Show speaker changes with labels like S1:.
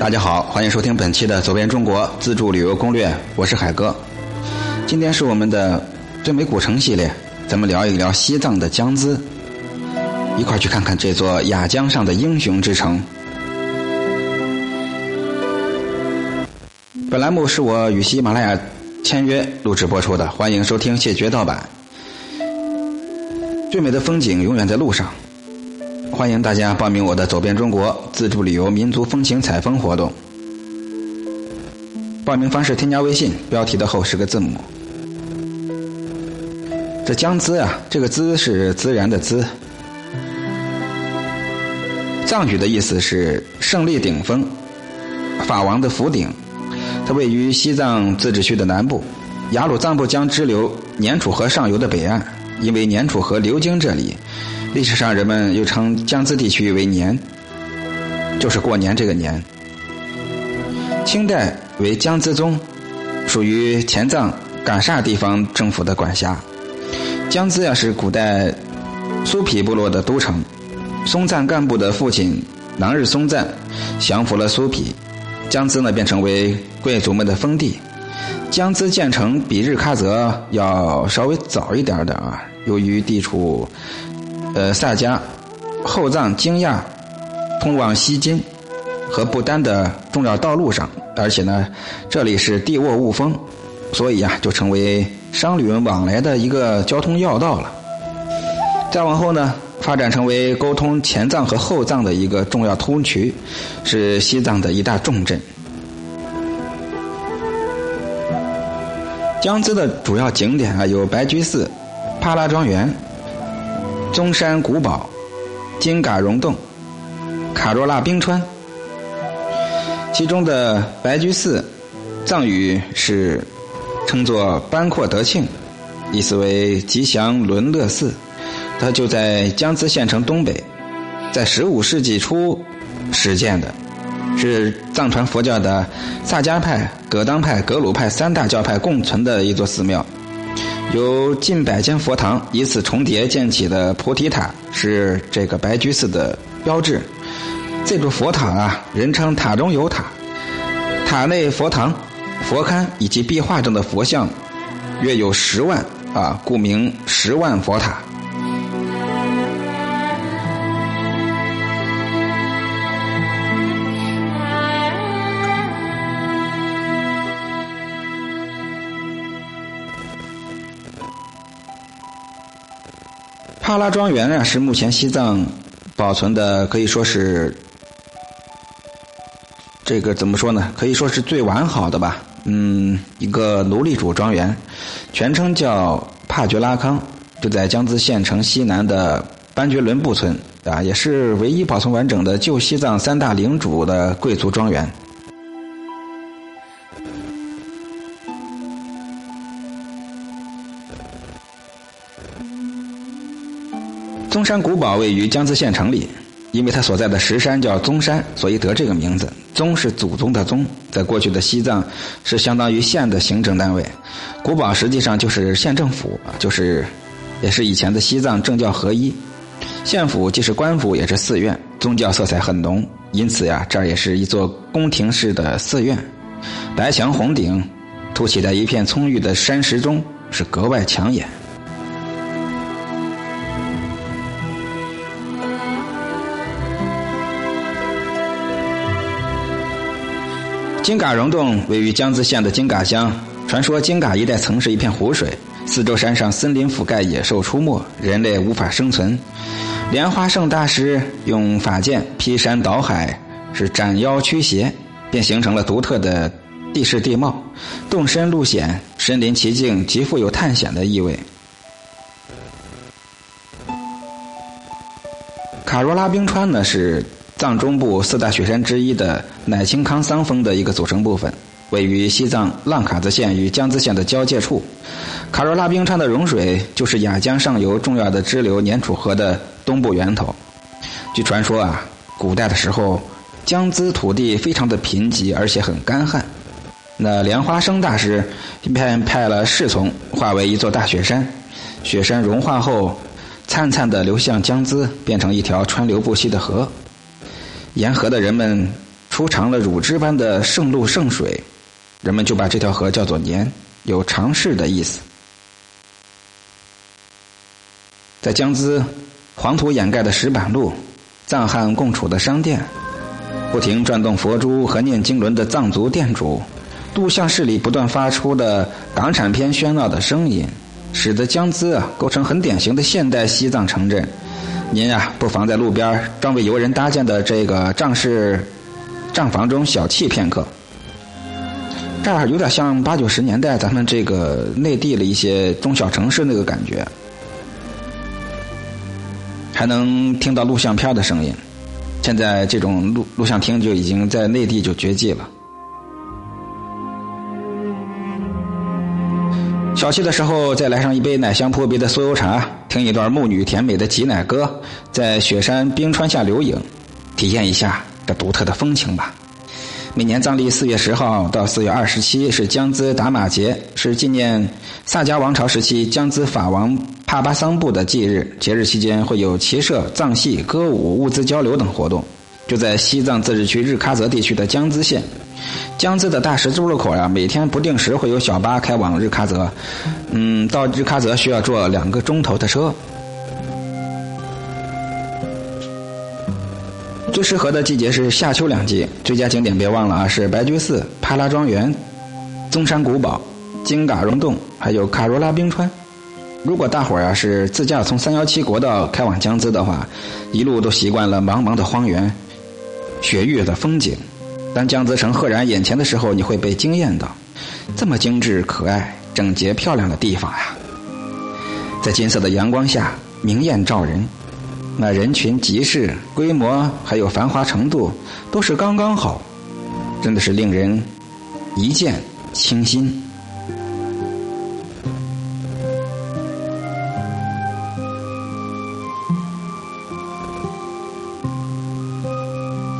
S1: 大家好，欢迎收听本期的《走遍中国自助旅游攻略》，我是海哥。今天是我们的最美古城系列，咱们聊一聊西藏的江孜，一块去看看这座雅江上的英雄之城。本栏目是我与喜马拉雅签约录制播出的，欢迎收听谢绝盗版。最美的风景永远在路上。欢迎大家报名我的走遍中国自助旅游民族风情采风活动。报名方式：添加微信，标题的后十个字母。这江孜啊，这个“孜”是孜然的“孜”，藏语的意思是胜利顶峰，法王的府顶。它位于西藏自治区的南部，雅鲁藏布江支流年楚河上游的北岸。因为年楚河流经这里。历史上，人们又称江孜地区为年，就是过年这个年。清代为江孜宗，属于前藏噶厦地方政府的管辖。江孜呀是古代苏毗部落的都城，松赞干部的父亲囊日松赞降服了苏毗，江孜呢便成为贵族们的封地。江孜建成比日喀则要稍微早一点的啊，由于地处。呃，萨迦、后藏、京亚通往西金和不丹的重要道路上，而且呢，这里是地沃物丰，所以呀，就成为商旅往来的一个交通要道了。再往后呢，发展成为沟通前藏和后藏的一个重要通渠，是西藏的一大重镇。江孜的主要景点啊，有白居寺、帕拉庄园。中山古堡、金嘎溶洞、卡若拉冰川，其中的白居寺，藏语是称作班阔德庆，意思为吉祥伦乐寺。它就在江孜县城东北，在十五世纪初始建的，是藏传佛教的萨迦派、噶当派、格鲁派三大教派共存的一座寺庙。由近百间佛堂以此重叠建起的菩提塔是这个白居寺的标志。这座佛塔啊，人称塔中有塔。塔内佛堂、佛龛以及壁画中的佛像约有十万啊，故名十万佛塔。帕拉庄园啊，是目前西藏保存的可以说是这个怎么说呢？可以说是最完好的吧。嗯，一个奴隶主庄园，全称叫帕觉拉康，就在江孜县城西南的班觉伦布村啊，也是唯一保存完整的旧西藏三大领主的贵族庄园。宗山古堡位于江孜县城里，因为它所在的石山叫宗山，所以得这个名字。宗是祖宗的宗，在过去的西藏是相当于县的行政单位。古堡实际上就是县政府，就是也是以前的西藏政教合一。县府既是官府，也是寺院，宗教色彩很浓，因此呀，这儿也是一座宫廷式的寺院。白墙红顶，凸起在一片葱郁的山石中，是格外抢眼。金嘎溶洞位于江孜县的金嘎乡。传说金嘎一带曾是一片湖水，四周山上森林覆盖，野兽出没，人类无法生存。莲花圣大师用法剑劈山倒海，是斩妖驱邪，便形成了独特的地势地貌。洞深路险，身临其境，极富有探险的意味。卡若拉冰川呢是。藏中部四大雪山之一的乃青康桑峰的一个组成部分，位于西藏浪卡子县与江孜县的交界处。卡若拉冰川的融水就是雅江上游重要的支流年楚河的东部源头。据传说啊，古代的时候，江孜土地非常的贫瘠，而且很干旱。那莲花生大师便派了侍从化为一座大雪山，雪山融化后，灿灿的流向江孜，变成一条川流不息的河。沿河的人们出尝了乳汁般的圣露圣水，人们就把这条河叫做年，有长势的意思。在江孜，黄土掩盖的石板路，藏汉共处的商店，不停转动佛珠和念经轮的藏族店主，录像室里不断发出的港产片喧闹的声音，使得江孜啊构成很典型的现代西藏城镇。您呀，不妨在路边专为游人搭建的这个帐式账房中小憩片刻。这儿有点像八九十年代咱们这个内地的一些中小城市那个感觉。还能听到录像片的声音，现在这种录录像厅就已经在内地就绝迹了。小憩的时候，再来上一杯奶香扑鼻的酥油茶，听一段牧女甜美的挤奶歌，在雪山冰川下留影，体验一下这独特的风情吧。每年藏历四月十号到四月二十七是江孜达玛节，是纪念萨迦王朝时期江孜法王帕巴桑布的忌日。节日期间会有骑射、藏戏、歌舞、物资交流等活动。就在西藏自治区日喀则地区的江孜县，江孜的大十字路口呀，每天不定时会有小巴开往日喀则。嗯，到日喀则需要坐两个钟头的车。最适合的季节是夏秋两季，最佳景点别忘了啊，是白居寺、帕拉庄园、宗山古堡、金嘎溶洞，还有卡罗拉冰川。如果大伙儿啊是自驾从三幺七国道开往江孜的话，一路都习惯了茫茫的荒原、雪域的风景。当江泽成赫然眼前的时候，你会被惊艳到，这么精致、可爱、整洁、漂亮的地方呀，在金色的阳光下明艳照人。那人群、集市、规模还有繁华程度，都是刚刚好，真的是令人一见倾心。